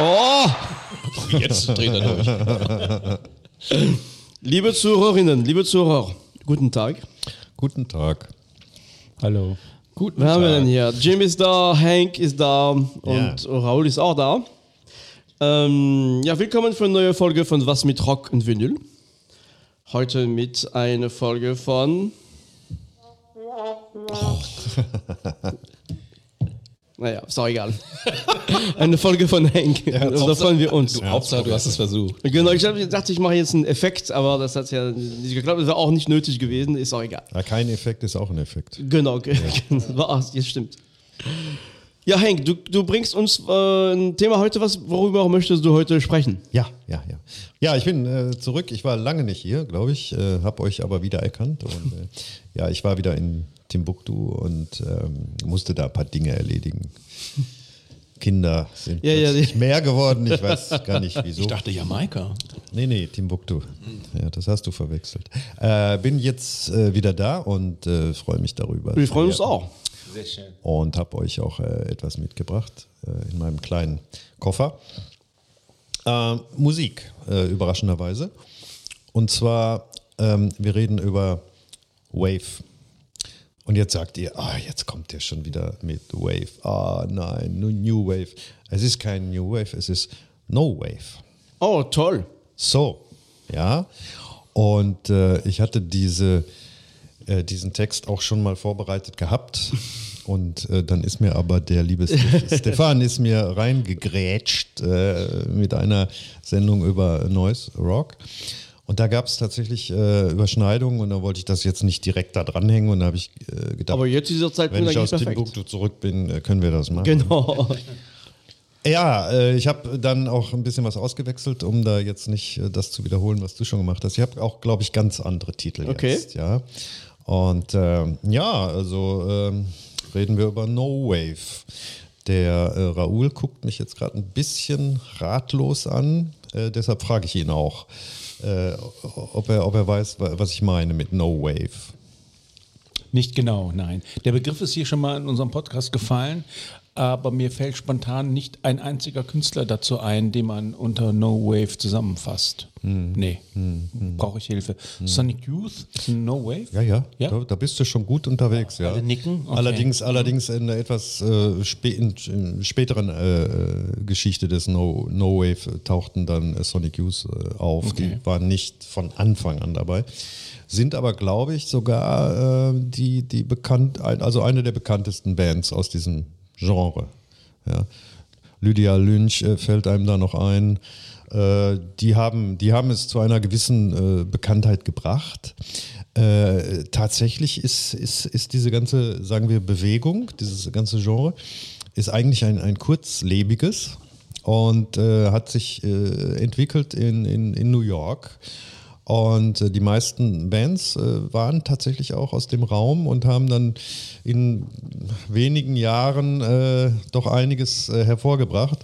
Oh! Jetzt dreht er durch. Liebe Zuhörerinnen, liebe Zuhörer, guten Tag. Guten Tag. Hallo. Guten Wer haben wir denn hier? Jim ist da, Hank ist da und Ja. Raoul ist auch da. Ähm, ja, willkommen für eine neue Folge von Was mit Rock und Vinyl. Heute mit einer Folge von. Oh. naja, ist auch egal. eine Folge von Hank. da freuen wir uns. Du, Hauptsache, du hast es versucht. Genau, ich dachte, ich mache jetzt einen Effekt, aber das hat ja nicht geklappt. Das war auch nicht nötig gewesen, ist auch egal. Ja, kein Effekt ist auch ein Effekt. Genau, ge- war, jetzt stimmt. Ja, Henk, du, du bringst uns äh, ein Thema heute, was, worüber möchtest du heute sprechen? Ja, ja, ja. Ja, ich bin äh, zurück. Ich war lange nicht hier, glaube ich, äh, habe euch aber wieder erkannt. Und äh, ja, ich war wieder in Timbuktu und ähm, musste da ein paar Dinge erledigen. Kinder sind Ja, ja, plötzlich die- mehr geworden. Ich weiß gar nicht wieso. Ich dachte Jamaika. Nee, nee, Timbuktu. Ja, das hast du verwechselt. Äh, bin jetzt äh, wieder da und äh, freue mich darüber. Wir freuen uns Ja. auch. Sehr schön. und habe euch auch äh, etwas mitgebracht äh, in meinem kleinen Koffer. Äh, Musik, äh, überraschenderweise. Und zwar, ähm, wir reden über Wave. Und jetzt sagt ihr, ah, jetzt kommt der schon wieder mit Wave. Ah, nein, nur New Wave. Es ist kein New Wave, es ist No Wave. Oh, toll. So, ja. Und äh, ich hatte diese, äh, diesen Text auch schon mal vorbereitet gehabt. Und äh, dann ist mir aber der liebe Ste- Stefan ist mir reingegrätscht äh, mit einer Sendung über Noise Rock. Und da gab es tatsächlich äh, Überschneidungen und da wollte ich das jetzt nicht direkt da dranhängen und da habe ich äh, gedacht, Aber jetzt dieser Zeitpunkt wenn ich aus. Timbuktu zurück bin, äh, können wir das machen. Genau. Ja, äh, ich habe dann auch ein bisschen was ausgewechselt, um da jetzt nicht äh, das zu wiederholen, was du schon gemacht hast. Ich habe auch, glaube ich, ganz andere Titel Okay. jetzt. Ja. Und ähm, ja, also ähm, reden wir über No Wave. Der Raoul guckt mich jetzt gerade ein bisschen ratlos an, deshalb frage ich ihn auch, äh, ob, er, ob er weiß, wa- was ich meine mit No Wave. Nicht genau, nein. Der Begriff ist hier schon mal in unserem Podcast gefallen, aber mir fällt spontan nicht ein einziger Künstler dazu ein, den man unter No Wave zusammenfasst. Nee, brauche ich Hilfe. Sonic Youth ist ein No Wave? Ja, ja, Ja? Da, da bist du schon gut unterwegs. Ja. Alle nicken? Okay. Allerdings, allerdings in der etwas äh, spä in, in späteren äh, Geschichte des No, no Wave tauchten dann äh, Sonic Youth äh, auf. Okay. Die waren nicht von Anfang an dabei. Sind aber, glaube ich, sogar äh, die, die bekannt, ein, also eine der bekanntesten Bands aus diesem Genre. Ja. Lydia Lynch äh, fällt einem da noch ein. Äh, die, haben, die haben es zu einer gewissen äh, Bekanntheit gebracht. Tatsächlich ist, ist, ist diese ganze, sagen wir, Bewegung, dieses ganze Genre, ist eigentlich ein, ein kurzlebiges und hat sich entwickelt in, in, in New York. Und äh, die meisten Bands äh, waren tatsächlich auch aus dem Raum und haben dann in wenigen Jahren äh, doch einiges äh, hervorgebracht.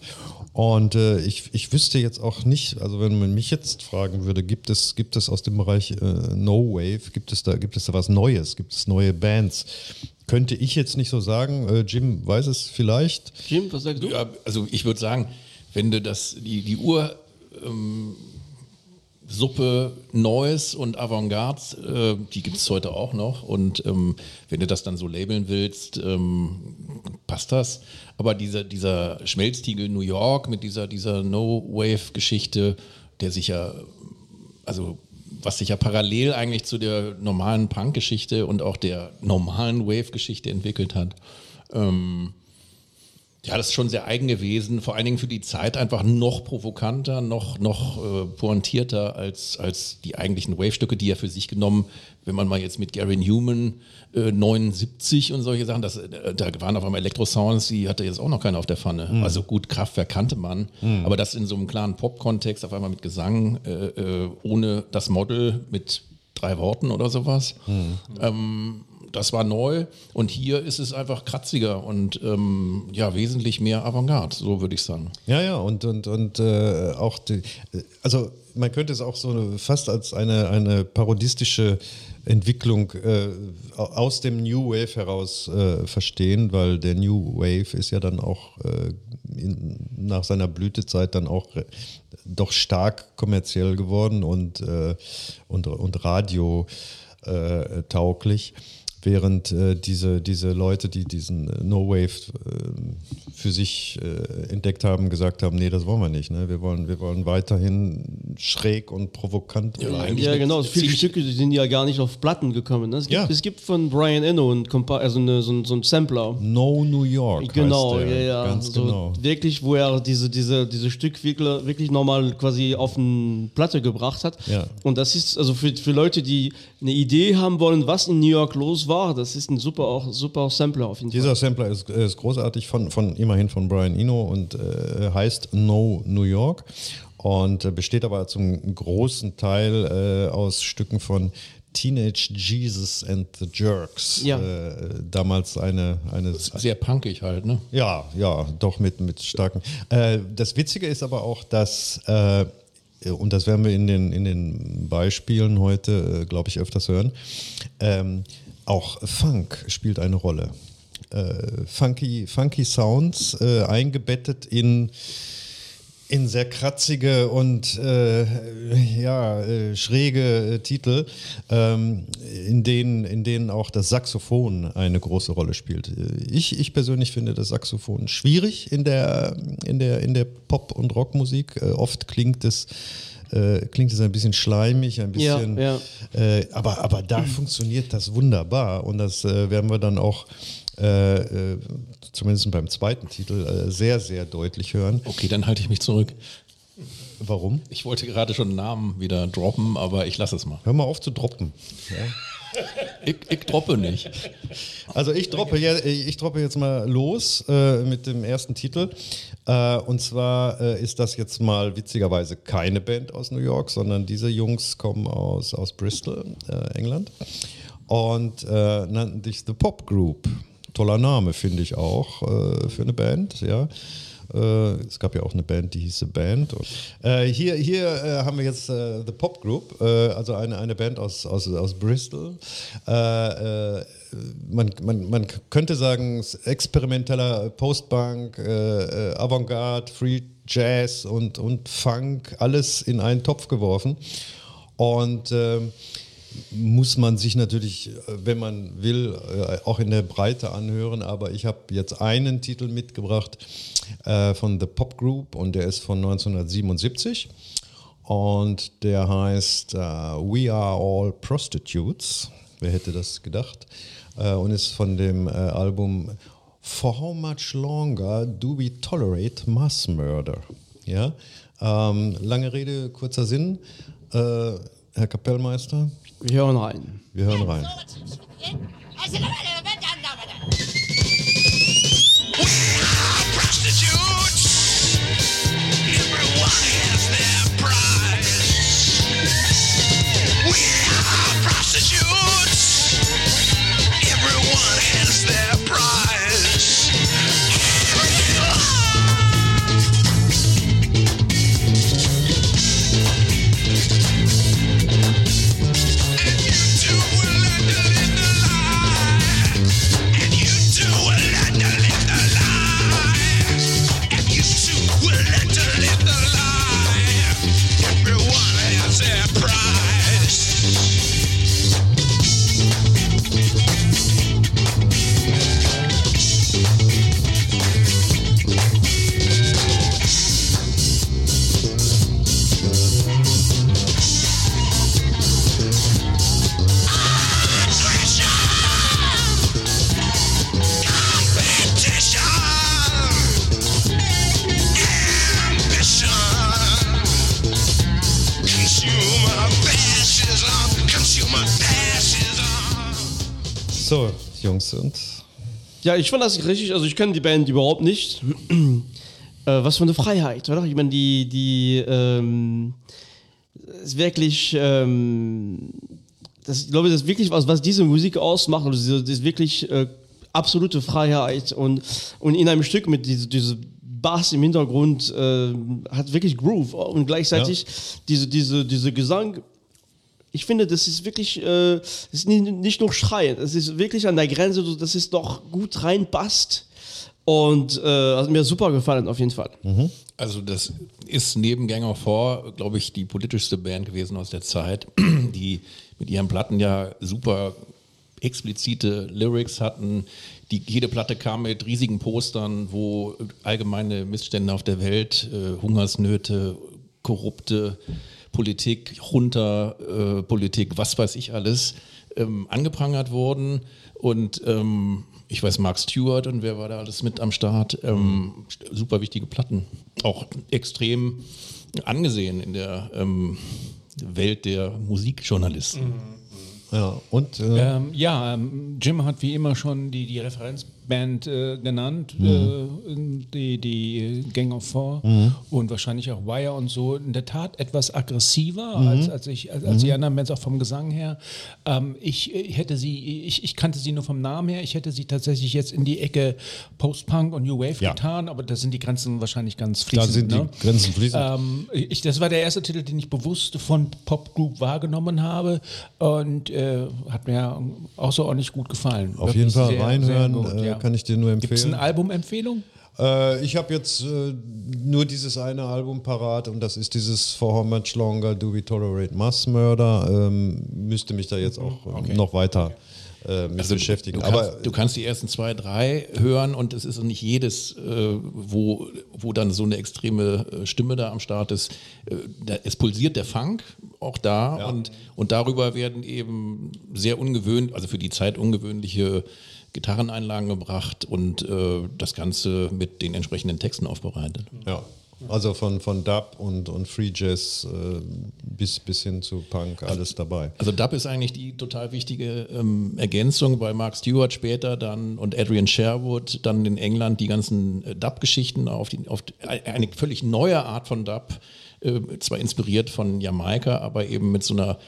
Und äh, ich, ich wüsste jetzt auch nicht, also wenn man mich jetzt fragen würde, gibt es, gibt es aus dem Bereich äh, No Wave, gibt es, da, gibt es da was Neues, gibt es neue Bands? Könnte ich jetzt nicht so sagen. Äh, Jim weiß es vielleicht. Jim, was sagst du? Ja, also ich würde sagen, wenn du das, die, die Uhr ähm, Suppe Neues und Avantgarde, äh, die gibt es heute auch noch. Und ähm, wenn du das dann so labeln willst, ähm, passt das. Aber dieser, dieser Schmelztiegel New York mit dieser, dieser No-Wave-Geschichte, der sich ja, also was sich ja parallel eigentlich zu der normalen Punk-Geschichte und auch der normalen Wave-Geschichte entwickelt hat. Ähm, ja, das ist schon sehr eigen gewesen, vor allen Dingen für die Zeit einfach noch provokanter, noch, noch äh, pointierter als, als die eigentlichen Wave-Stücke, die ja für sich genommen, wenn man mal jetzt mit Gary Newman äh, 79 und solche Sachen, das, äh, da waren auf einmal Elektrosounds, die hatte jetzt auch noch keiner auf der Pfanne. Also gut, Kraftwerk kannte man, aber das in so einem klaren Pop-Kontext, auf einmal mit Gesang, äh, äh, ohne das Model, mit drei Worten oder sowas. Ähm, das war neu und hier ist es einfach kratziger und ähm, ja, wesentlich mehr Avantgarde, so würde ich sagen. Ja, ja, und, und, und äh, auch, die, also man könnte es auch so fast als eine, eine parodistische Entwicklung äh, aus dem New Wave heraus äh, verstehen, weil der New Wave ist ja dann auch äh, in, nach seiner Blütezeit dann auch äh, doch stark kommerziell geworden und, äh, und, und radio äh, während äh, diese, diese Leute, die diesen äh, No Wave äh, für sich äh, entdeckt haben, gesagt haben, nee, das wollen wir nicht. Ne? Wir, wollen, wir wollen weiterhin schräg und provokant bleiben. Ja, genau. Viele Stücke die sind ja gar nicht auf Platten gekommen. Ne? Es, gibt, Ja. es gibt von Brian Eno ein Compa also eine, so, ein, so ein Sampler. No New York. Genau, heißt ja, der. ja. Ganz so genau. Wirklich, wo er diese, diese, diese Stück wirklich, wirklich nochmal quasi auf eine Platte gebracht hat. Ja. Und das ist, also für, für Leute, die eine Idee haben wollen, was in New York los war, das ist ein super, auch, super Sampler auf jeden Fall. Dieser Sampler ist, ist großartig, von, von immerhin von Brian Eno und äh, heißt No New York und äh, besteht aber zum großen Teil äh, aus Stücken von Teenage Jesus and the Jerks. Ja. Äh, damals eine, eine Sehr punkig halt, ne? Ja, ja, doch mit, mit starken. Äh, das Witzige ist aber auch, dass, äh, und das werden wir in den, in den Beispielen heute, äh, glaube ich, öfters hören, ähm, auch Funk spielt eine Rolle. Äh, funky, funky Sounds äh, eingebettet in in sehr kratzige und äh, ja, äh, schräge äh, Titel, ähm, in, denen, in denen auch das Saxophon eine große Rolle spielt. Äh, Ich, ich persönlich finde das Saxophon schwierig in der, in der, in der Pop- und Rockmusik. Äh, oft klingt es, äh, klingt es ein bisschen schleimig, ein Ja, bisschen, ja. Äh, aber, aber da funktioniert das wunderbar und das äh, werden wir dann auch äh, äh, zumindest beim zweiten Titel äh, sehr, sehr deutlich hören. Okay, dann halte ich mich zurück. Warum? Ich wollte gerade schon einen Namen wieder droppen, aber ich lasse es mal. Hör mal auf zu droppen. Ich, ich droppe nicht. Also ich droppe, je- ich droppe jetzt mal los äh, mit dem ersten Titel. Äh, und zwar äh, ist das jetzt mal witzigerweise keine Band aus New York, sondern diese Jungs kommen aus, aus Bristol, äh, England. Und äh, nannten sich The Pop Group. Toller Name, finde ich auch, äh, für eine Band, ja. Äh, es gab ja auch eine Band, die hieß The Band. Und, äh, hier hier äh, haben wir jetzt äh, The Pop Group, äh, also eine, eine Band aus, aus, aus Bristol. Man, man, man könnte sagen, experimenteller Postpunk, äh, Avantgarde, Free Jazz und, und Funk, alles in einen Topf geworfen. Und ähm, muss man sich natürlich, äh, wenn man will, äh, auch in der Breite anhören. Aber ich habe jetzt einen Titel mitgebracht äh, von The Pop Group und der ist von 1977. Und der heißt äh, We Are All Prostitutes. Wer hätte das gedacht? Äh, und ist von dem äh, Album For How Much Longer Do We Tolerate Mass Murder? Ja? Ähm, lange Rede, kurzer Sinn. Herr Kapellmeister, Wir hören rein. wir hören rein. prostitutes. Und Ja, ich fand das richtig, also ich kenne die Band überhaupt nicht. äh, was für eine Freiheit, oder? Ich meine, die, die, ähm, ist wirklich, ähm, das, ich glaube, das ist wirklich was, was diese Musik ausmacht. Also das ist wirklich äh, absolute Freiheit und, und in einem Stück mit diese, diese Bass im Hintergrund äh, hat wirklich Groove und gleichzeitig diese, diese, diese Gesang. Ich finde, das ist wirklich, äh, das ist nicht, nicht nur Schreien, es ist wirklich an der Grenze, so, dass es doch gut reinpasst. Und äh, hat mir super gefallen, auf jeden Fall. Also das ist neben Gang of Four, glaube ich, die politischste Band gewesen aus der Zeit, die mit ihren Platten ja super explizite Lyrics hatten. Die, jede Platte kam mit riesigen Postern, wo allgemeine Missstände auf der Welt, äh, Hungersnöte, korrupte Politik, Junta, äh, Politik, was weiß ich alles, ähm, angeprangert wurden. Und ähm, ich weiß, Mark Stewart und wer war da alles mit am Start. Ähm, super wichtige Platten. Auch extrem angesehen in der ähm, Welt der Musikjournalisten. Ja, und äh, Ähm, ja, ähm, Jim hat wie immer schon die, die Referenzband äh, genannt, äh, die, die Gang of Four und wahrscheinlich auch Wire und so. In der Tat etwas aggressiver als, als, ich, als, als die anderen Bands, auch vom Gesang her. Ähm, ich, ich hätte sie, ich, ich kannte sie nur vom Namen her, ich hätte sie tatsächlich jetzt in die Ecke Post-Punk und New Wave Ja. getan, aber da sind die Grenzen wahrscheinlich ganz da fließend. sind die ne? Grenzen fließend. Ähm, ich, das war der erste Titel, den ich bewusst von Popgroup wahrgenommen habe und äh, hat mir außerordentlich gut gefallen. Auf Wirklich jeden Fall reinhören, sehr gut, äh, ja. Kann ich dir nur Gibt es empfehlen. eine Albumempfehlung? Äh, ich habe jetzt äh, nur dieses eine Album parat und das ist dieses For How Much Longer Do We Tolerate Mass Murder. Ähm, müsste mich da jetzt auch äh, noch weiter äh, mit beschäftigen. Also Du Aber kannst, du kannst die ersten zwei, drei hören und es ist nicht jedes, äh, wo, wo dann so eine extreme äh, Stimme da am Start ist. Äh, da, es pulsiert der Funk auch da und, und darüber werden eben sehr ungewöhnlich, also für die Zeit ungewöhnliche Gitarreneinlagen gebracht und äh, das Ganze mit den entsprechenden Texten aufbereitet. ja, also von, von Dub und, und Free Jazz äh, bis, bis hin zu Punk, alles dabei. Also Dub ist eigentlich die total wichtige ähm, Ergänzung, weil Mark Stewart später dann und Adrian Sherwood dann in England die ganzen äh, Dub-Geschichten auf, die, auf die, eine völlig neue Art von Dub, äh, zwar inspiriert von Jamaika, aber eben mit so einer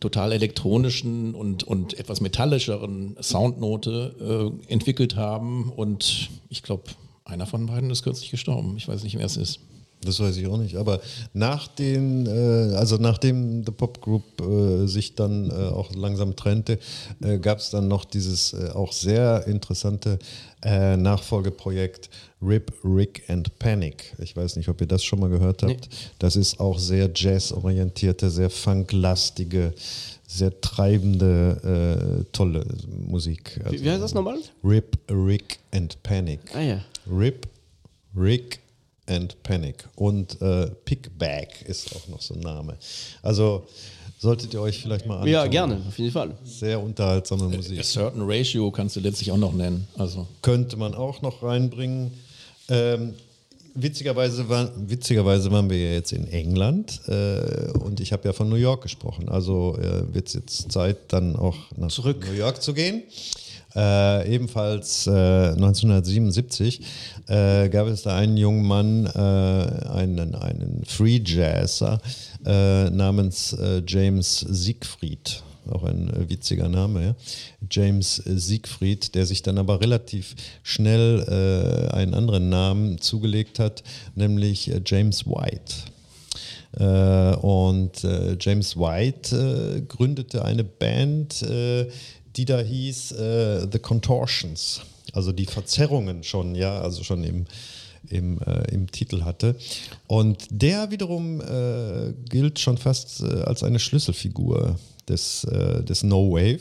total elektronischen und, und etwas metallischeren Soundnote äh, entwickelt haben und ich glaube, einer von beiden ist kürzlich gestorben. Ich weiß nicht, wer es ist. Das weiß ich auch nicht. Aber nach den, äh, also nachdem The Pop Group äh, sich dann äh, auch langsam trennte, äh, gab es dann noch dieses äh, auch sehr interessante äh, Nachfolgeprojekt Rip, Rick and Panic. Ich weiß nicht, ob ihr das schon mal gehört habt. Das ist auch sehr jazzorientierte, sehr funklastige, sehr treibende, äh, tolle Musik. Also Wie, wie heißt das nochmal? Rip, Rick and Panic. Ah ja. Rip, Rick and Panic. Und äh, Pickback ist auch noch so ein Name. Also solltet ihr euch vielleicht mal anschauen. Ja, gerne, auf jeden Fall. Sehr unterhaltsame A Musik. Certain Ratio kannst du letztlich auch noch nennen. Also Könnte man auch noch reinbringen. Ähm, witzigerweise, war, witzigerweise waren wir ja jetzt in England äh, und ich habe ja von New York gesprochen. Also äh, wird es jetzt Zeit, dann auch nach Zurück. New York zu gehen. Äh, ebenfalls äh, 1977 äh, gab es da einen jungen Mann, äh, einen, einen Free Jazzer äh, namens James Siegfried. Auch ein äh, witziger Name, ja. James äh, Siegfried, der sich dann aber relativ schnell äh, einen anderen Namen zugelegt hat, nämlich äh, James White. Äh, und äh, James White gründete eine Band, die da hieß The Contortions. Also die Verzerrungen schon, ja, also schon im, im, äh, im Titel hatte. Und der wiederum äh, gilt schon fast äh, als eine Schlüsselfigur des, äh, des No Wave.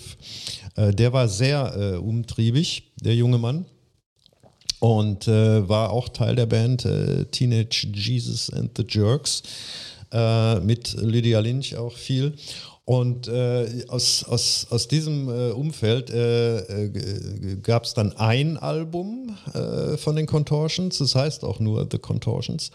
Äh, der war sehr äh, umtriebig, der junge Mann und äh, war auch Teil der Band äh, Teenage Jesus and the Jerks mit Lydia Lynch auch viel. Und äh, aus, aus, aus diesem äh, Umfeld äh, gab es dann ein Album von den Contortions, das heißt auch nur The Contortions.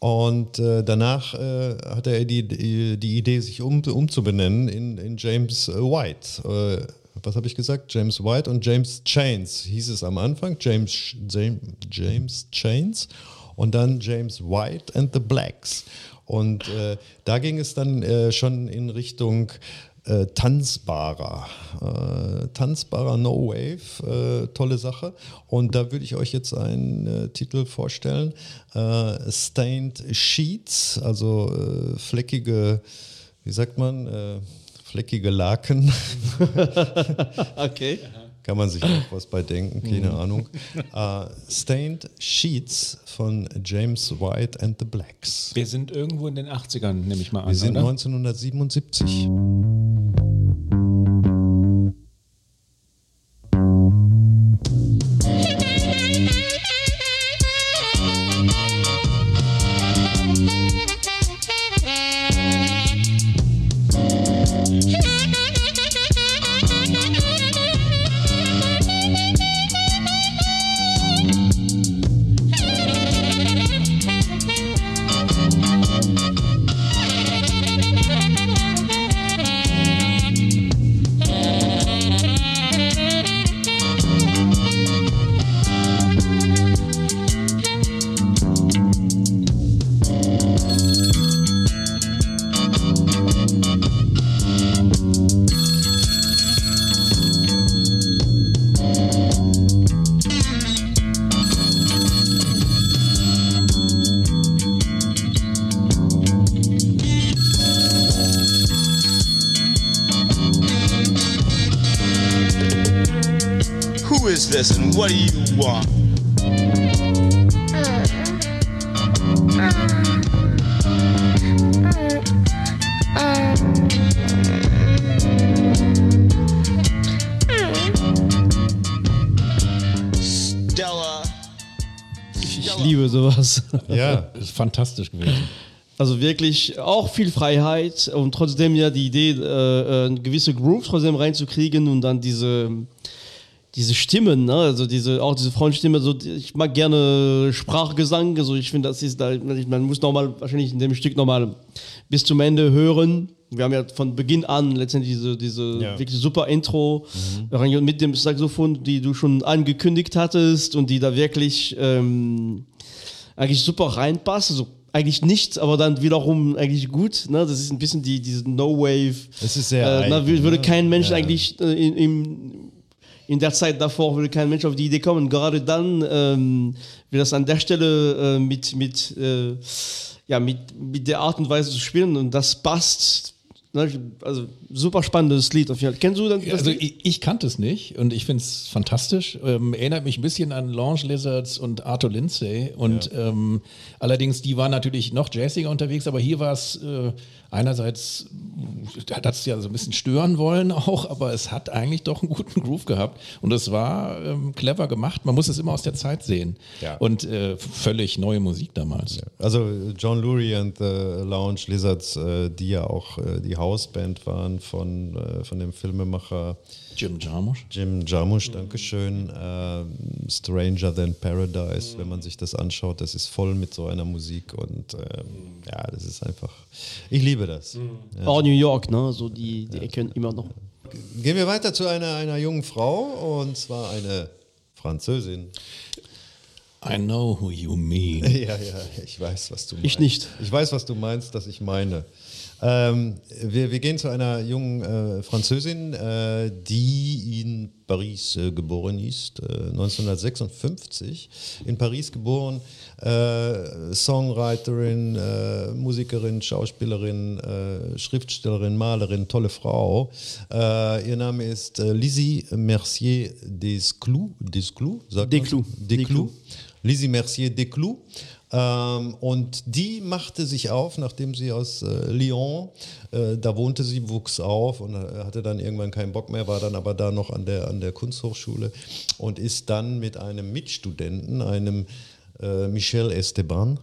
Und äh, danach äh, hatte er die, die, Idee, sich um, umzubenennen in, in James äh, White. Äh, was habe ich gesagt? James White und James Chains hieß es am Anfang. James, James, James Chains und dann James White and the Blacks. Und äh, da ging es dann äh, schon in Richtung äh, tanzbarer. Äh, tanzbarer No Wave, äh, tolle Sache. Und da würde ich euch jetzt einen äh, Titel vorstellen. Äh, Stained Sheets, also äh, fleckige, wie sagt man, fleckige Laken. Okay. Kann man sich auch was bei denken, keine Ahnung. Äh, Stained Sheets von James White and the Blacks. Wir sind irgendwo in den 80ern, nehme ich mal an. Wir sind oder? 1977. Ja, ist fantastisch gewesen. Also wirklich auch viel Freiheit und trotzdem ja die Idee, äh, äh, eine gewisse Groove trotzdem reinzukriegen und dann diese, diese Stimmen, ne? also diese, auch diese Frauenstimme, so, ich mag gerne Sprachgesang, also ich finde, das ist da, man muss nochmal, wahrscheinlich in dem Stück nochmal bis zum Ende hören. Wir haben ja von Beginn an letztendlich diese, diese Ja. wirklich super Intro rein- mit dem Saxophon, die du schon angekündigt hattest und die da wirklich ähm, eigentlich super reinpasst. Also eigentlich nichts, aber dann wiederum eigentlich gut. Ne? Das ist ein bisschen die, diese No-Wave. Es ist sehr Äh, eigen, würde ne? kein Mensch Ja. eigentlich äh, in, im, in der Zeit davor würde kein Mensch auf die Idee kommen. Gerade dann, ähm, wie das an der Stelle äh, mit, mit, äh, ja, mit, mit der Art und Weise zu spielen und das passt. Ne? Also super spannendes Lied auf jeden Fall. Kennst du das? Also ich, ich kannte es nicht und ich finde es fantastisch. Ähm, erinnert mich ein bisschen an Lounge Lizards und Arthur Lindsay. Und ähm, allerdings, die waren natürlich noch jazziger unterwegs, aber hier war es äh, einerseits, hat es ja so ein bisschen stören wollen auch, aber es hat eigentlich doch einen guten Groove gehabt. Und es war ähm, clever gemacht. Man muss es immer aus der Zeit sehen. Ja. Und äh, völlig neue Musik damals. Also John Lurie and the Lounge Lizards, äh, die ja auch äh, die Hausband waren von, äh, von dem Filmemacher Jim Jarmusch. Jim Jarmusch, Dankeschön. Ähm, Stranger Than Paradise, wenn man sich das anschaut, das ist voll mit so einer Musik und ähm, ja, das ist einfach, ich liebe das. Auch New York, ne? So die, die Ecken immer noch. Gehen wir weiter zu einer, einer jungen Frau und zwar eine Französin. I know who you mean. Ja, ja, ich weiß, was du meinst. Ich nicht. Ich weiß, was du meinst, dass ich meine. Ähm, wir, wir gehen zu einer jungen äh, Französin, äh, die in Paris äh, geboren ist, äh, 1956 in Paris geboren, äh, Songwriterin, äh, Musikerin, Schauspielerin, äh, Schriftstellerin, Malerin, tolle Frau. Äh, ihr Name ist äh, Lizzie Mercier Desclous, Desclous, sagt man? Desclous. Desclous. Lizzie Mercier Desclous. Ähm, und die machte sich auf, nachdem sie aus äh, Lyon, äh, da wohnte sie, wuchs auf und äh, hatte dann irgendwann keinen Bock mehr, war dann aber da noch an der, an der Kunsthochschule und ist dann mit einem Mitstudenten, einem äh, Michel Esteban,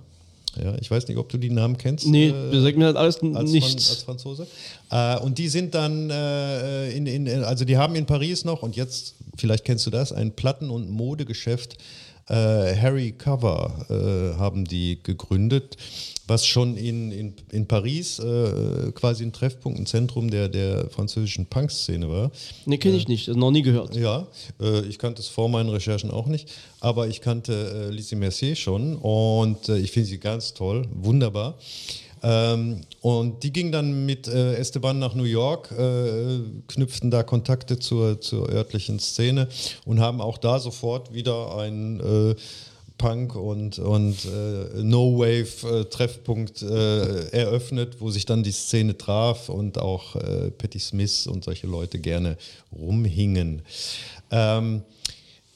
ja, ich weiß nicht, ob du die Namen kennst. Nee, äh, das sagt mir halt alles als, Fran nichts. als Franzose. Äh, und die sind dann, äh, in, in, also die haben in Paris noch, und jetzt, vielleicht kennst du das, ein Platten- und Modegeschäft. Äh, Harry Cover äh, haben die gegründet, was schon in, in, in Paris äh, quasi ein Treffpunkt, ein Zentrum der, der französischen Punk-Szene war. Nee, kenne ich nicht. Noch nie gehört. Ja, äh, ich kannte es vor meinen Recherchen auch nicht, aber ich kannte äh, Lizzie Mercier schon und äh, ich finde sie ganz toll, wunderbar. Ähm, und die gingen dann mit äh, Esteban nach New York, äh, knüpften da Kontakte zur, zur örtlichen Szene und haben auch da sofort wieder ein äh, Punk und, und äh, No-Wave-Treffpunkt äh, eröffnet, wo sich dann die Szene traf und auch äh, Patti Smith und solche Leute gerne rumhingen. Ähm, äh,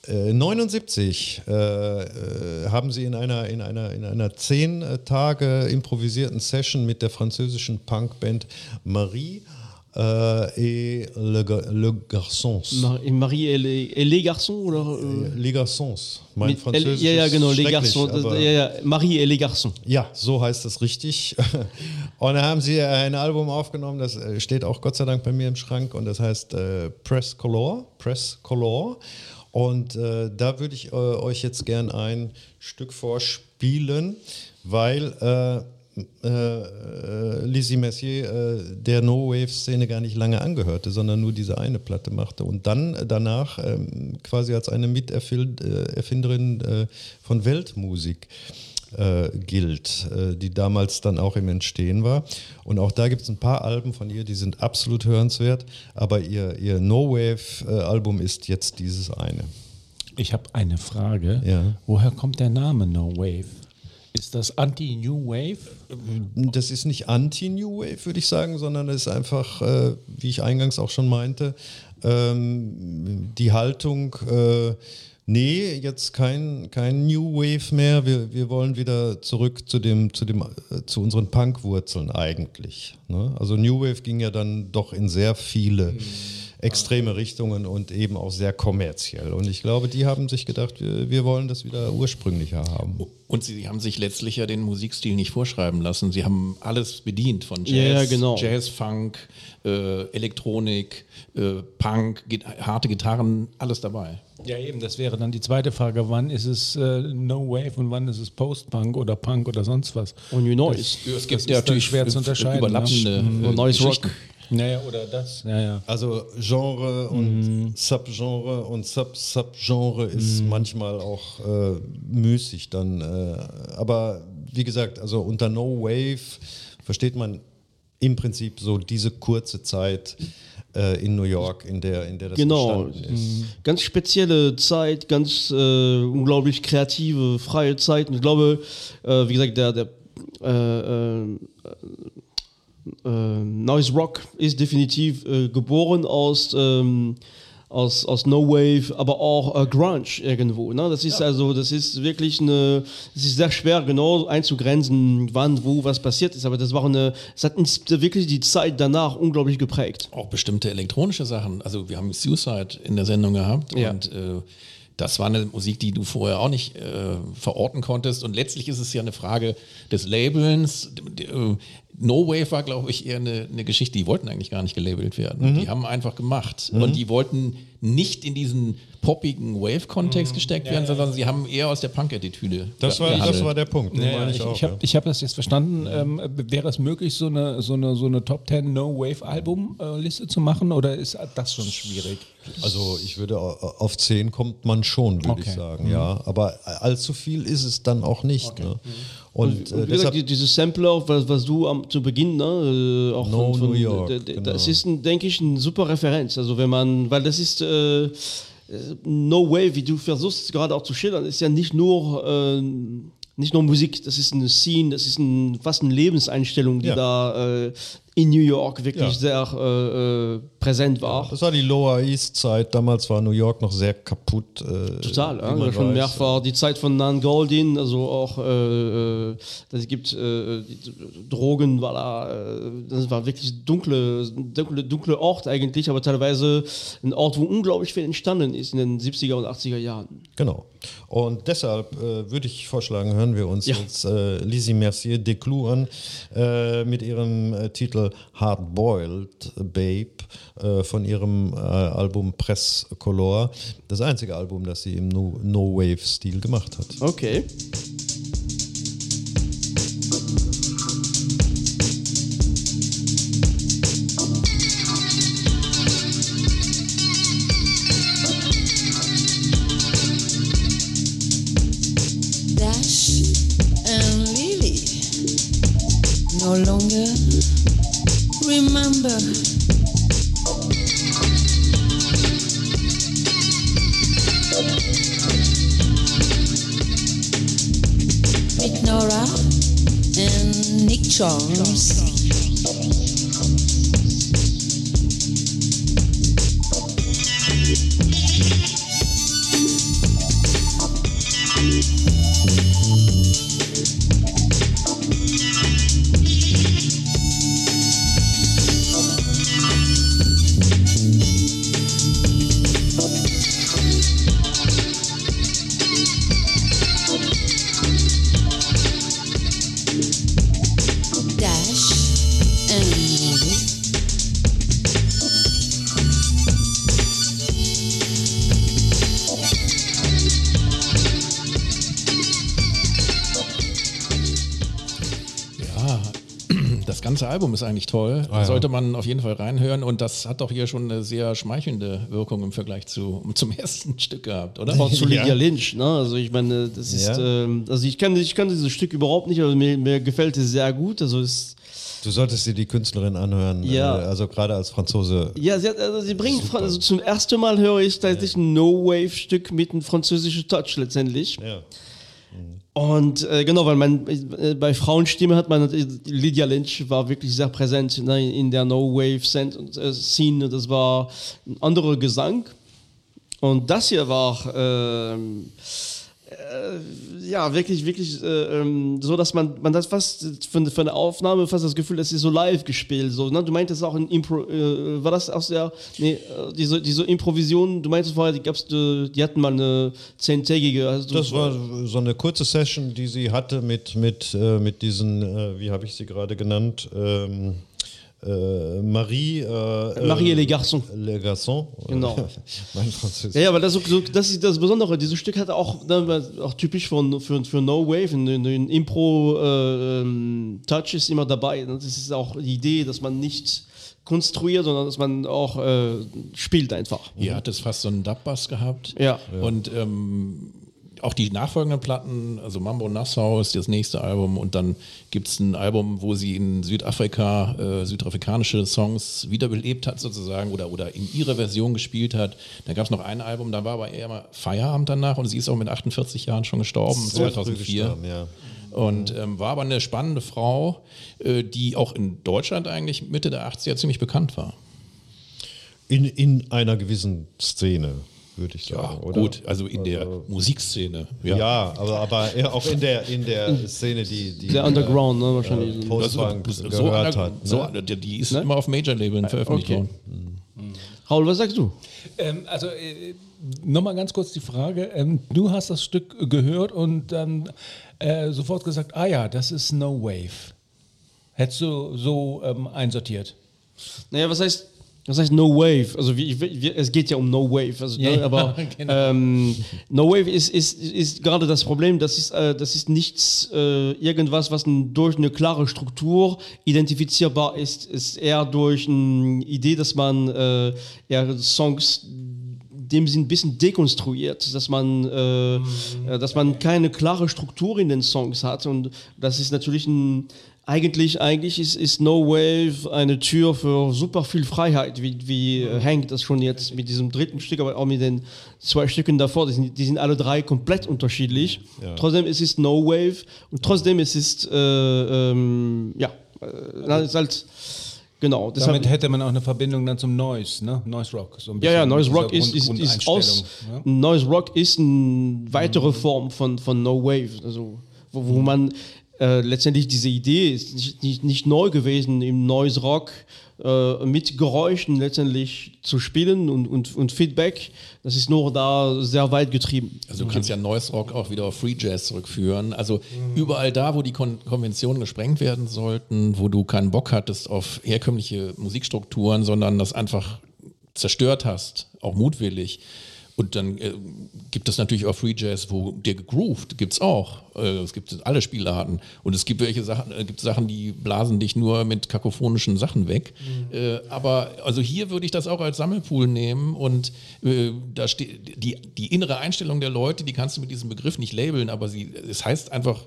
79 äh, äh, haben sie in einer, in einer, in einer zehn äh, Tage improvisierten Session mit der französischen Punkband Marie äh, et le, le Garçons. Mar- Marie et les, et les garçons oder? äh, Les Garçons. Mein mit- Französisch ja, ja, genau, les garçons. Das, ja, ja, Marie et les garçons. Ja, so heißt es richtig. Und da haben sie ein Album aufgenommen, das äh, steht auch Gott sei Dank bei mir im Schrank und das heißt äh, Press Color. Press Color. Und äh, da würde ich äh, euch jetzt gern ein Stück vorspielen, weil äh, äh, äh, Lizzie Messier äh, der No-Wave-Szene gar nicht lange angehörte, sondern nur diese eine Platte machte und dann danach ähm, quasi als eine Miterfinderin von Weltmusik äh, gilt, äh, die damals dann auch im Entstehen war. Und auch da gibt es ein paar Alben von ihr, die sind absolut hörenswert, aber ihr, ihr No-Wave-Album ist jetzt dieses eine. Ich habe eine Frage. Ja. Woher kommt der Name No Wave? Ist das Anti-New Wave? Das ist nicht Anti-New Wave, würde ich sagen, sondern es ist einfach, äh, wie ich eingangs auch schon meinte, ähm, die Haltung, äh, nee, jetzt kein, kein New Wave mehr, wir, wir wollen wieder zurück zu, dem, zu, dem, äh, zu unseren Punk-Wurzeln eigentlich. Ne? Also New Wave ging ja dann doch in sehr viele extreme Richtungen und eben auch sehr kommerziell. Und ich glaube, die haben sich gedacht, wir, wir wollen das wieder ursprünglicher haben. Und sie haben sich letztlich ja den Musikstil nicht vorschreiben lassen. Sie haben alles bedient von Jazz, Ja, genau. Jazz, Funk, äh, Elektronik, äh, Punk, harte Gitarren, alles dabei. Ja, eben, das wäre dann die zweite Frage. Wann ist es äh, No Wave und wann ist es Post-Punk oder Punk oder sonst was? Und New Noise. Es Das ist dann schwer zu unterscheiden, überlappende Mhm. äh, Noise Rock. Naja, oder das. Ja, ja. Also Genre und Subgenre und Sub-Subgenre ist manchmal auch äh, müßig dann. Äh, aber wie gesagt, also unter No Wave versteht man im Prinzip so diese kurze Zeit äh, in New York, in der, in der das Genau. entstanden ist. Ganz spezielle Zeit, ganz äh, unglaublich kreative, freie Zeit. Und ich glaube, äh, wie gesagt, der, der äh, äh, äh, Noise Rock ist definitiv geboren aus, ähm, aus, aus No Wave, aber auch äh, Grunge irgendwo. Ne? Das ist also, das ist wirklich eine, es ist sehr schwer genau einzugrenzen, wann, wo, was passiert ist. Aber das war eine, es hat uns wirklich die Zeit danach unglaublich geprägt. Auch bestimmte elektronische Sachen. Also wir haben Suicide in der Sendung gehabt Ja. und äh, das war eine Musik, die du vorher auch nicht äh, verorten konntest. Und letztlich ist es ja eine Frage des Labelns. No Wave war, glaube ich, eher eine, eine Geschichte, die wollten eigentlich gar nicht gelabelt werden. Die haben einfach gemacht. Und die wollten nicht in diesen poppigen Wave-Kontext gesteckt werden, sondern sie haben eher aus der Punk-Attitüde Das war, das war der Punkt. Ja, meine ich ich auch, ich habe ja. hab das jetzt verstanden. Ähm, wäre es möglich, so eine, so eine, so eine Top 10 No-Wave-Album-Liste zu machen oder ist das schon schwierig? Also ich würde au- auf 10 kommt man schon, würde Okay. ich sagen, ja. Aber allzu viel ist es dann auch nicht. Ne? Und, Und äh, gesagt, die- dieses Sampler, was, was du am, zu Beginn, ne, äh, auch No von, von, New York, d- das genau. ist, ein, denke ich, eine super Referenz. Also wenn man, weil das ist äh, äh, No Way, wie du versuchst gerade auch zu schildern, ist ja nicht nur äh, nicht nur Musik, das ist eine Scene, das ist ein, fast eine Lebenseinstellung, die Ja. da äh, in New York wirklich Ja. sehr äh, äh, präsent war. das war die Lower East Zeit. Damals war New York noch sehr kaputt. Äh, Total, ja, man schon weiß. mehrfach die Zeit von Nan Goldin, also auch äh, äh, das gibt äh, Drogen, war da, äh, das war wirklich dunkle, dunkle, dunkle Ort eigentlich, aber teilweise ein Ort, wo unglaublich viel entstanden ist in den 70er und 80er Jahren. Genau. Und deshalb äh, würde ich vorschlagen, hören wir uns Ja. jetzt äh, Lizzie Mercier Desclous an äh, mit ihrem äh, Titel Hard Boiled Babe äh, von ihrem äh, Album Press Color. Das einzige Album, das sie im No- No-Wave-Stil gemacht hat. Okay. Ganze Album ist eigentlich toll. Ah, ja. Sollte man auf jeden Fall reinhören. Und das hat doch hier schon eine sehr schmeichelnde Wirkung im Vergleich zu, zum ersten Stück gehabt, oder? Auch zu Ja. Lydia Lynch, ne? Also ich meine, das ist, Ja. ähm, also ich kann, ich kann dieses Stück überhaupt nicht, aber mir, mir gefällt es sehr gut. Also es, Du solltest dir die Künstlerin anhören, Ja. äh, also gerade als Franzose. ja, sie, hat, also sie bringt, Fra- also zum ersten Mal höre ich tatsächlich ein No-Wave-Stück mit einem französischen Touch letztendlich. Ja. Und äh, genau, weil man äh, bei Frauenstimme hat man äh, Lydia Lynch war wirklich sehr präsent ne, in der No-Wave-Szene. Das war ein anderer Gesang. Und das hier war ähm, äh, ja wirklich, wirklich äh, ähm, so, dass man, man das fast für, für eine Aufnahme fast das Gefühl, das ist so live gespielt. So, ne? Du meintest auch in Impro, äh, war das aus der, nee, äh, diese, diese Improvision, du meintest vorher, die gab's, äh, die hatten mal eine zehntägige. Also Das war so eine kurze Session, die sie hatte mit, mit, mit diesen, wie habe ich sie gerade genannt, ähm, äh, Marie. Äh, Marie äh, et les Garçons. Le Garçon. Genau. mein Französisch. Ja, ja, aber das, ist so, das ist das Besondere. Dieses Stück hatte auch, ne, auch typisch für, für, für No Wave, ein, ein Impro-Touch ist immer dabei. Das ist auch die Idee, dass man nicht konstruiert, sondern dass man auch äh, spielt einfach. Hier hat es fast so einen Dub-Bass gehabt. Ja. Und ähm, auch die nachfolgenden Platten, also Mambo Nassau ist das nächste Album und dann gibt es ein Album, wo sie in Südafrika äh, südafrikanische Songs wiederbelebt hat sozusagen oder, oder in ihre Version gespielt hat. Dann gab es noch ein Album, da war aber eher mal Feierabend danach und sie ist auch mit 48 Jahren schon gestorben, früh 2004. gestorben, ja. Und ähm, war aber eine spannende Frau, äh, die auch in Deutschland eigentlich Mitte der 80er ziemlich bekannt war. In, in einer gewissen Szene, würde ich sagen. oder? gut, also in der Musikszene. Ja, aber, aber eher auch in der, in der Szene, die, die Der Underground, ne, wahrscheinlich. äh, Post-Punk so, gehört einer- hat. so, ne? die, die ist immer auf Major-Labeln veröffentlicht okay. worden. Raul, was sagst du? Ähm, also äh, nochmal ganz kurz die Frage. Ähm, du hast das Stück gehört und dann äh, sofort gesagt, ah ja, das ist No Wave. Hättest du so ähm, einsortiert? Naja, was heißt, was heißt No Wave? Also wie, wie, es geht ja um No Wave. Also, Ja, ne, ja, aber genau. ähm, No Wave ist, ist, ist gerade das Problem, das ist, äh, das ist nichts, äh, irgendwas, was n- durch eine klare Struktur identifizierbar ist. ist eher durch eine Idee, dass man äh, eher Songs dem sind ein bisschen dekonstruiert, dass man, äh, äh, dass man keine klare Struktur in den Songs hat. Und das ist natürlich ein eigentlich, eigentlich ist, ist No Wave eine Tür für super viel Freiheit, wie, wie äh, Hank das schon jetzt mit diesem dritten Stück, aber auch mit den zwei Stücken davor, die sind, die sind alle drei komplett unterschiedlich. Trotzdem ist es No Wave und trotzdem ist es, äh, ähm, ja, äh, ist halt, genau. Damit hätte man auch eine Verbindung dann zum Noise, ne? Noise Rock. So ja, ja, Noise Rock ist, Grund- ist, ist aus. Ja? Noise Rock ist eine weitere Form von, von No Wave. Also, wo, wo man äh, letztendlich diese Idee ist nicht, nicht, nicht neu gewesen, im Noise Rock äh, mit Geräuschen letztendlich zu spielen und, und, und Feedback. Das ist nur da sehr weit getrieben. Also du kannst ja Noise Rock auch wieder auf Free Jazz zurückführen. Also überall da, wo die Kon Konventionen gesprengt werden sollten, wo du keinen Bock hattest auf herkömmliche Musikstrukturen, sondern das einfach zerstört hast, auch mutwillig. Und dann äh, gibt es natürlich auch Free Jazz, wo der gegroovt gibt es auch. Äh, es gibt alle Spielarten. Und es gibt welche Sachen, äh, gibt Sachen, die blasen dich nur mit kakophonischen Sachen weg. Äh, aber also hier würde ich das auch als Sammelpool nehmen und äh, da steht die, die innere Einstellung der Leute, die kannst du mit diesem Begriff nicht labeln, aber sie, es heißt einfach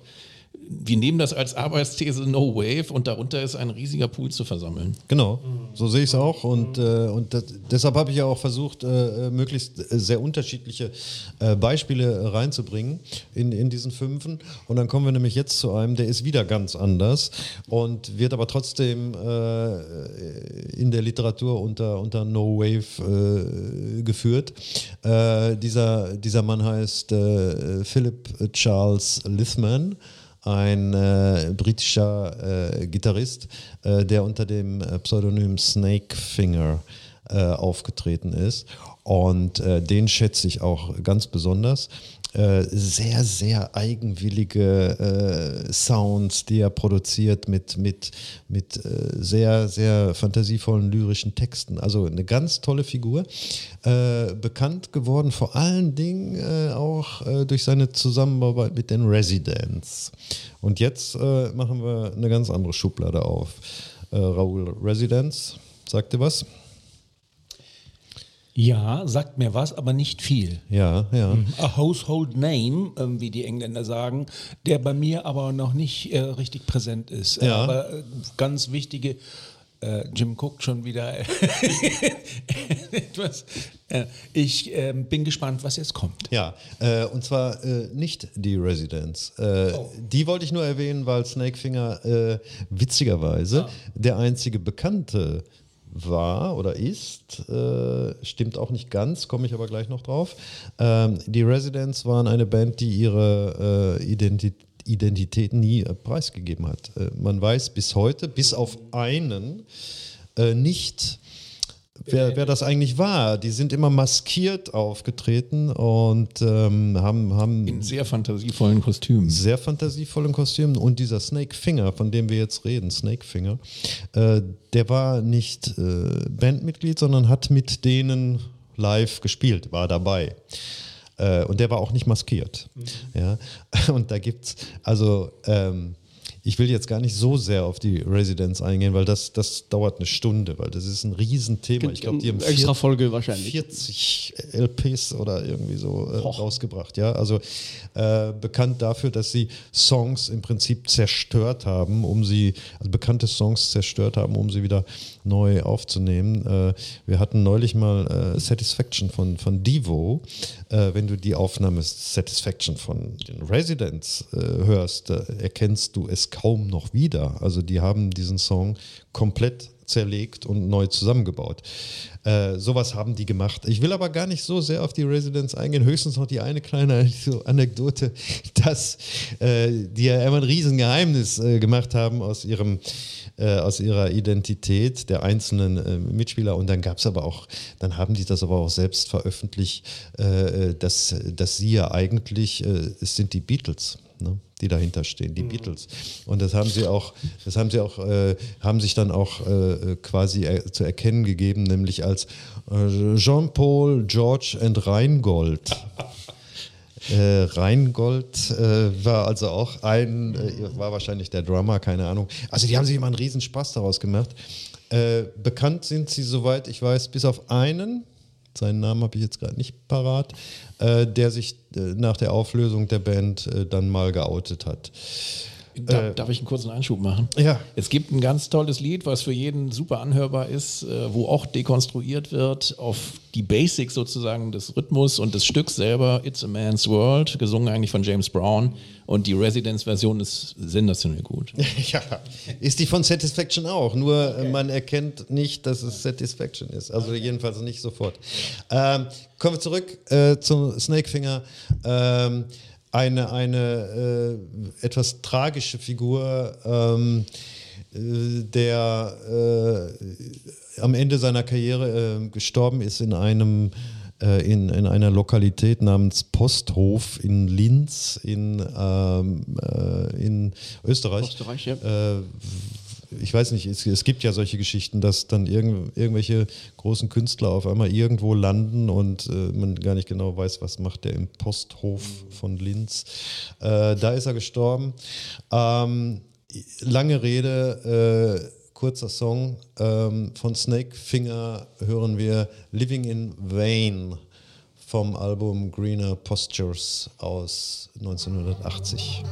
wir nehmen das als Arbeitsthese No Wave und darunter ist ein riesiger Pool zu versammeln. Genau, so sehe ich es auch. Und, äh, und das, deshalb habe ich ja auch versucht, äh, möglichst äh, sehr unterschiedliche äh, Beispiele reinzubringen in, in diesen Fünfen. Und dann kommen wir nämlich jetzt zu einem, der ist wieder ganz anders und wird aber trotzdem äh, in der Literatur unter, unter No Wave äh, geführt. Äh, dieser, dieser Mann heißt äh, Philip Charles Lithman ein äh, britischer äh, Gitarrist, äh, der unter dem äh, Pseudonym Snakefinger äh, aufgetreten ist. Und äh, den schätze ich auch ganz besonders. Äh, sehr, sehr eigenwillige äh, Sounds, die er produziert mit, mit, mit äh, sehr, sehr fantasievollen lyrischen Texten. Also eine ganz tolle Figur. Äh, bekannt geworden vor allen Dingen auch durch seine Zusammenarbeit mit den Residents. Und jetzt machen wir eine ganz andere Schublade auf. Raoul Residents, sagt ihr was? Ja, sagt mir was, aber nicht viel. Ja, ja. A household name, ähm, wie die Engländer sagen, der bei mir aber noch nicht äh, richtig präsent ist. Ja. Aber äh, ganz wichtige, äh, Jim guckt schon wieder etwas. Ich ähm, bin gespannt, was jetzt kommt. Ja, äh, und zwar äh, nicht die Residents. Äh, Die wollte ich nur erwähnen, weil Snakefinger witzigerweise der einzige bekannte war oder ist, äh, stimmt auch nicht ganz, komme ich aber gleich noch drauf. Ähm, die Residents waren eine Band, die ihre äh, Identität Identität nie äh, preisgegeben hat. Äh, man weiß bis heute, bis auf einen, äh, nicht, wer, wer das eigentlich war. Die sind immer maskiert aufgetreten und ähm, haben, haben In sehr fantasievollen Kostümen. sehr fantasievollen Kostümen. Und dieser Snake Finger, von dem wir jetzt reden, Snake Finger, äh, der war nicht äh, Bandmitglied, sondern hat mit denen live gespielt, war dabei. Äh, und der war auch nicht maskiert. Ja? Und da gibt es, also ähm, ich will jetzt gar nicht so sehr auf die Residents eingehen, weil das, das dauert eine Stunde, weil das ist ein Riesenthema. Ich glaube, die haben extra vier- Folge wahrscheinlich. 40 LPs oder irgendwie so äh, rausgebracht. Ja, also äh, bekannt dafür, dass sie Songs im Prinzip zerstört haben, um sie, also bekannte Songs zerstört haben, um sie wieder neu aufzunehmen. Äh, wir hatten neulich mal äh, Satisfaction von, von Devo. Äh, wenn du die Aufnahme Satisfaction von den Residents äh, hörst, äh, erkennst du es kaum noch wieder. Also die haben diesen Song komplett zerlegt und neu zusammengebaut. Äh, sowas haben die gemacht. Ich will aber gar nicht so sehr auf die Residents eingehen. Höchstens noch die eine kleine Anekdote, dass äh, die ja immer ein Riesengeheimnis äh, gemacht haben aus ihrem äh, aus ihrer Identität der einzelnen äh, Mitspieler und dann gab es aber auch, dann haben die das aber auch selbst veröffentlicht, äh, dass, dass sie ja eigentlich, es sind die Beatles, ne, die dahinter stehen, die Beatles. Und das haben sie auch, das haben sie auch, äh, haben sich dann auch äh, quasi er, zu erkennen gegeben, nämlich als äh, Jean-Paul, George and Rheingold. Äh, Rheingold äh, war also auch ein, äh, war wahrscheinlich der Drummer, keine Ahnung. Also die haben sich immer einen riesen Spaß daraus gemacht. Äh, bekannt sind sie, soweit ich weiß, bis auf einen, seinen Namen habe ich jetzt gerade nicht parat, der sich äh, nach der Auflösung der Band äh, dann mal geoutet hat. Da, darf ich einen kurzen Einschub machen? Ja. Es gibt ein ganz tolles Lied, was für jeden super anhörbar ist, äh, wo auch dekonstruiert wird auf die Basics sozusagen des Rhythmus und des Stücks selber, It's a Man's World, gesungen eigentlich von James Brown. Und die Residence-Version ist sensationell gut. ja, ist die von Satisfaction auch, nur äh, man erkennt nicht, dass es Satisfaction ist. Also jedenfalls nicht sofort. Ähm, kommen wir zurück äh, zum Snakefinger. Ähm, eine eine äh, etwas tragische Figur, ähm, äh, der äh, am Ende seiner Karriere äh, gestorben ist in einem äh, in, in einer Lokalität namens Posthof in Linz in, ähm, äh, in Österreich. Österreich, ja. Ich weiß nicht, es, es gibt ja solche Geschichten, dass dann irgend, irgendwelche großen Künstler auf einmal irgendwo landen und äh, man gar nicht genau weiß, was macht der im Posthof von Linz. Äh, da ist er gestorben. Ähm, lange Rede, äh, kurzer Song. Ähm, von Snakefinger hören wir Living in Vain vom Album Greener Postures aus 1980.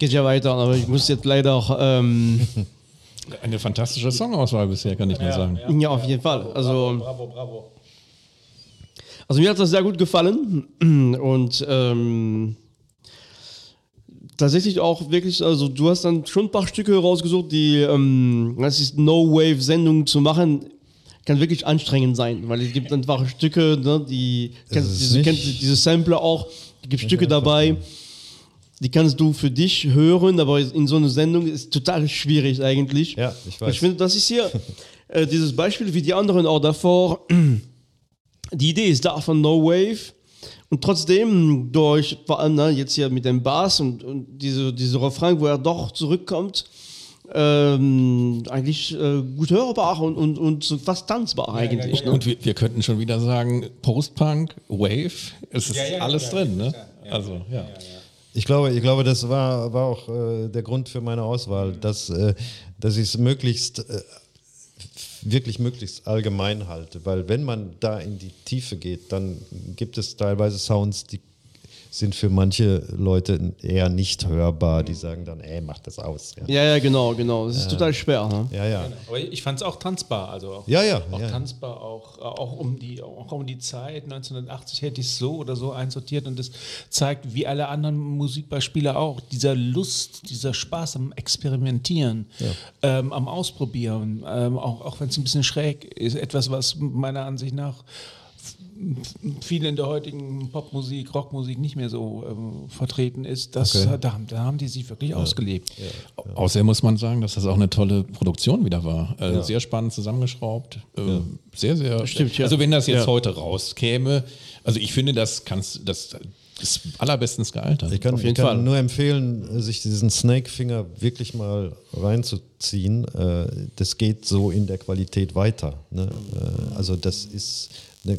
Geht ja weiter, aber ich muss jetzt leider auch, ähm, Eine fantastische Songauswahl bisher, kann ich nur sagen. ja, auf jeden Fall. Also, Bravo, bravo. also mir hat das sehr gut gefallen und ähm, tatsächlich auch wirklich, also du hast dann schon ein paar Stücke rausgesucht, die, ähm, das ist No-Wave-Sendung zu machen, kann wirklich anstrengend sein, weil es gibt einfach Stücke, ne, die, kennst, diese, kennst, du diese Sampler auch, es gibt Stücke dabei, die kannst du für dich hören, aber in so einer Sendung ist total schwierig eigentlich. Ja, ich weiß. Ich finde, das ist hier äh, dieses Beispiel wie die anderen auch davor. Die Idee ist da von No Wave und trotzdem durch, vor allem ne, jetzt hier mit dem Bass und, und diese, diese Refrain, wo er doch zurückkommt, ähm, eigentlich äh, gut hörbar und, und, und so fast tanzbar eigentlich. Ne? Und wir, wir könnten schon wieder sagen, Post-Punk, Wave, es ist alles drin, ne? Also, ja. Ich glaube, ich glaube, das war, war auch äh, der Grund für meine Auswahl, dass, äh, dass ich es möglichst, äh, wirklich möglichst allgemein halte. Weil wenn man da in die Tiefe geht, dann gibt es teilweise Sounds, die sind für manche Leute eher nicht hörbar. Die sagen dann, ey, mach das aus. Ja, Ja, ja, genau, genau. Das ist total schwer. Ne? ja. ja. Aber ich fand es auch tanzbar. Also auch, Ja, ja, Auch ja. tanzbar, auch, auch, um die, auch um die Zeit. 1980 hätte ich es so oder so einsortiert und das zeigt, wie alle anderen Musikbeispiele auch, dieser Lust, dieser Spaß am Experimentieren, ähm, am Ausprobieren, ähm, auch, auch wenn es ein bisschen schräg ist, etwas, was meiner Ansicht nach viel in der heutigen Popmusik, Rockmusik nicht mehr so ähm, vertreten ist, das, Okay. da, haben- da haben die sich wirklich ausgelebt. Außerdem muss man sagen, dass das auch eine tolle Produktion wieder war. Äh, Sehr spannend zusammengeschraubt. Äh, Sehr, sehr. Stimmt, ja. Also wenn das jetzt Ja. heute rauskäme, also ich finde, das kannst, das ist allerbestens gealtert. Ich kann, Auf jeden ich kann Fall. nur empfehlen, sich diesen Snakefinger wirklich mal reinzuziehen. Äh, Das geht so in der Qualität weiter. Ne? Äh, Also das ist eine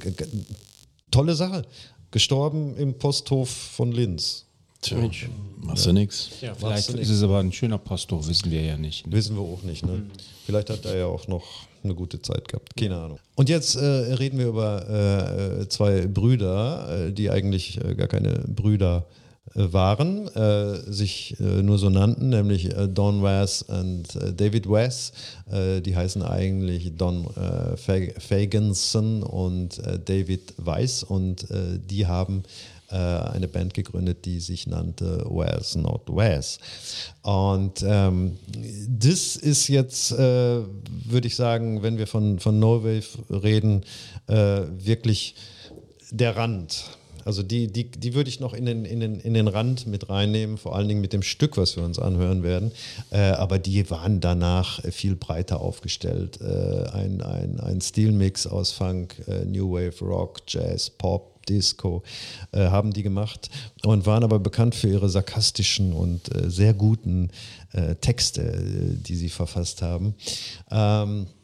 tolle Sache. Gestorben im Posthof von Linz. Tja, machst du nix. Ja, vielleicht ist es aber ein schöner Pastor, wissen wir ja nicht. Ne? Wissen wir auch nicht. Ne? Vielleicht hat er ja auch noch eine gute Zeit gehabt. Keine Ahnung. Und jetzt äh, reden wir über äh, zwei Brüder, äh, die eigentlich äh, gar keine Brüder äh, waren, äh, sich äh, nur so nannten, nämlich äh, Don Wes und äh, David Wes. Äh, die heißen eigentlich Don äh, Fag- Fagenson und äh, David Weiss und äh, die haben äh, eine Band gegründet, die sich nannte Wes Not Wes. Und ähm, das ist jetzt, äh, würde ich sagen, wenn wir von, von No Wave reden, äh, wirklich der Rand. Also die, die, die würde ich noch in den, in, den, in den Rand mit reinnehmen, vor allen Dingen mit dem Stück, was wir uns anhören werden. Äh, aber die waren danach viel breiter aufgestellt. Äh, ein, ein, ein Stilmix aus Funk, äh, New Wave, Rock, Jazz, Pop, Disco äh, haben die gemacht und waren aber bekannt für ihre sarkastischen und äh, sehr guten äh, Texte, die sie verfasst haben. Ähm, äh,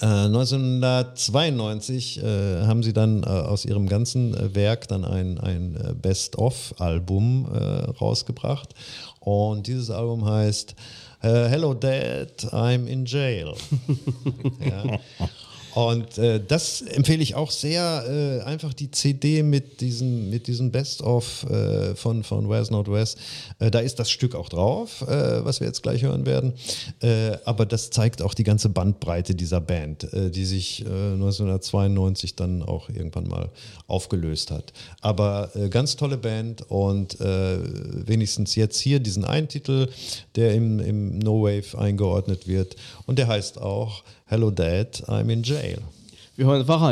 1992 äh, haben sie dann äh, aus ihrem ganzen äh, Werk dann ein, ein äh, Best-of-Album äh, rausgebracht. Und dieses Album heißt äh, Hello Dad, I'm in Jail. ja. Und äh, das empfehle ich auch sehr, äh, einfach die CD mit diesem, mit diesem Best-of äh, von, von Where's Not West. Äh, da ist das Stück auch drauf, äh, was wir jetzt gleich hören werden. Äh, aber das zeigt auch die ganze Bandbreite dieser Band, die sich äh, 1992 dann auch irgendwann mal aufgelöst hat. Aber ganz tolle Band und wenigstens jetzt hier diesen einen Titel, der im, im No Wave eingeordnet wird. Und der heißt auch Hello Dad, I'm in Jail. Wir hören einfach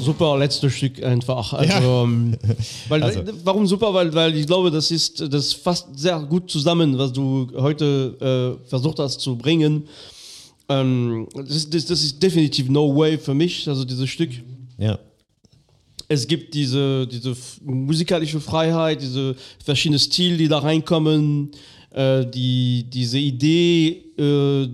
Super, letztes Stück einfach. Also, ähm, weil, Also. Warum super? Weil, weil ich glaube, das ist das fasst sehr gut zusammen, was du heute äh, versucht hast zu bringen. Ähm, das, ist, das, das ist definitiv No Way für mich, also dieses Stück. Ja. Es gibt diese, diese musikalische Freiheit, diese verschiedenen Stile, die da reinkommen, äh, die, diese Idee, äh,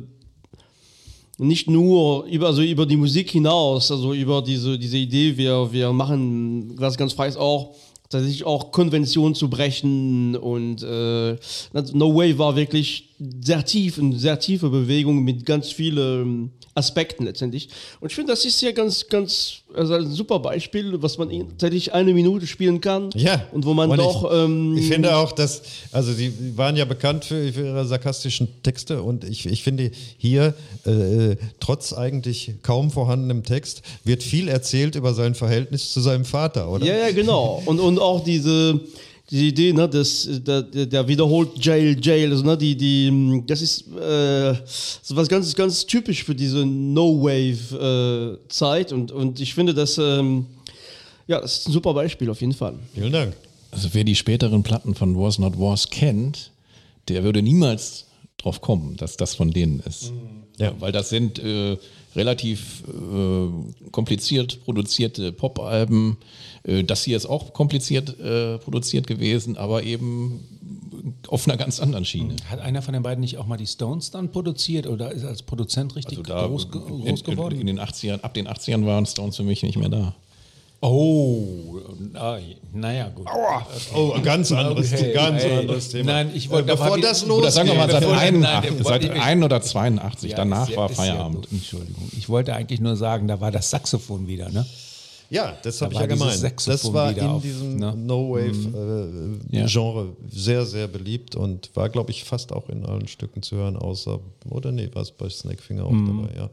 nicht nur über, also über die Musik hinaus, also über diese, diese Idee, wir, wir machen was ganz Freies auch, tatsächlich auch Konventionen zu brechen und äh, No Way war wirklich sehr tief, eine sehr tiefe Bewegung mit ganz vielen Aspekten letztendlich. Und ich finde, das ist ja ganz, ganz, also ein super Beispiel, was man tatsächlich eine Minute spielen kann. Ja. Und wo man Und doch. Ich, ähm, ich finde auch, dass, also die waren ja bekannt für, für ihre sarkastischen Texte und ich, ich finde hier, äh, trotz eigentlich kaum vorhandenem Text, wird viel erzählt über sein Verhältnis zu seinem Vater, oder? Ja, ja, genau. Und, und auch diese, die Idee, ne, dass der, der der wiederholt Jail, Jail, also, ne, die, die, das ist äh, so was ganz, ganz typisch für diese No-Wave-Zeit und, und ich finde, dass, ähm, ja, das ist ein super Beispiel auf jeden Fall. Vielen Dank. Also wer die späteren Platten von Wars Not Wars kennt, der würde niemals drauf kommen, dass das von denen ist. Ja. Weil das sind äh, relativ äh, kompliziert produzierte Pop-Alben. Äh, das hier ist auch kompliziert äh, produziert gewesen, aber eben auf einer ganz anderen Schiene. Hat einer von den beiden nicht auch mal die Stones dann produziert oder ist als Produzent richtig Also groß, groß in, in, geworden? in den 80ern, ab den 80ern waren Stones für mich nicht mehr da. Oh, ah, naja, gut. Oh, ein ganz anderes, Okay, ganz ey. anderes Thema. Nein, ich wollte- äh, da bevor das losgeht. Sagen wir mal seit, Bevor- ein, nein, der seit wollte- ein oder 82, Ja, danach ja- war ja Feierabend. gut. Entschuldigung. Ich wollte eigentlich nur sagen, da war das Saxophon wieder, ne? Ja, das habe ich war ja gemeint. Saxophon Das war in auf, diesem ne? No-Wave-Genre sehr, sehr beliebt und war, glaube ich, fast auch in allen Stücken zu hören, außer, oder nee, war es bei Snakefinger auch dabei, ja.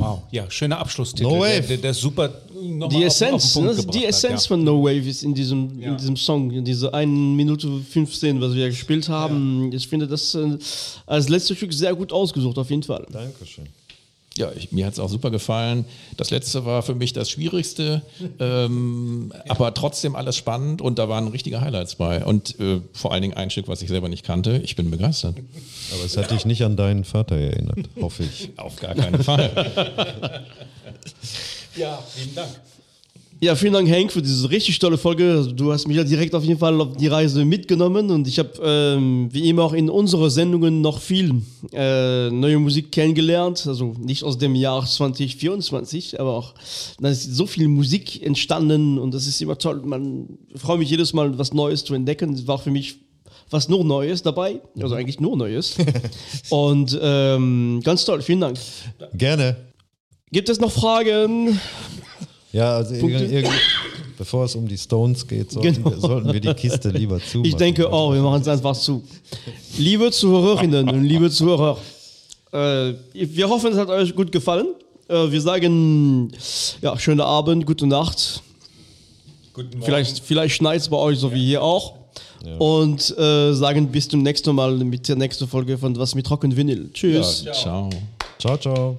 Wow. Ja, schöner Abschlusstitel. No Wave. Der, der, der super Die auf- Essenz, auf den ne, die Essenz hat, von No Wave ist in diesem, Ja. in diesem Song, in diese 1 Minute 15, was wir gespielt haben. Ich finde das äh, als letztes Stück sehr gut ausgesucht, auf jeden Fall. Dankeschön. Ja, ich, mir hat es auch super gefallen. Das letzte war für mich das Schwierigste, ähm, aber trotzdem alles spannend und da waren richtige Highlights bei. Und äh, vor allen Dingen ein Stück, was ich selber nicht kannte. Ich bin begeistert. Aber es hat dich nicht an deinen Vater erinnert, hoffe ich. Auf gar keinen Fall. Ja, vielen Dank. Ja, vielen Dank, Hank, für diese richtig tolle Folge. Du hast mich ja direkt auf jeden Fall auf die Reise mitgenommen und ich habe ähm, wie immer auch in unseren Sendungen noch viel äh, neue Musik kennengelernt. Also nicht aus dem Jahr 2024, aber auch da ist so viel Musik entstanden und das ist immer toll. Man freut mich jedes Mal, was Neues zu entdecken. Das war für mich was nur Neues dabei, also eigentlich nur Neues. Und ähm, ganz toll, vielen Dank. Gerne. Gibt es noch Fragen? Ja, also Punkte? irgendwie, irgendwie, bevor es um die Stones geht, sollten, Genau. wir, sollten wir die Kiste lieber zumachen. Ich denke auch, wir machen es einfach zu. Liebe Zuhörerinnen und liebe Zuhörer, äh, wir hoffen, es hat euch gut gefallen. Äh, wir sagen, ja, schönen Abend, gute Nacht. Vielleicht, vielleicht schneit es bei euch, so wie hier auch. Und äh, sagen bis zum nächsten Mal mit der nächsten Folge von Was mit Rock und Vinyl. Tschüss. Ciao. Ciao, ciao.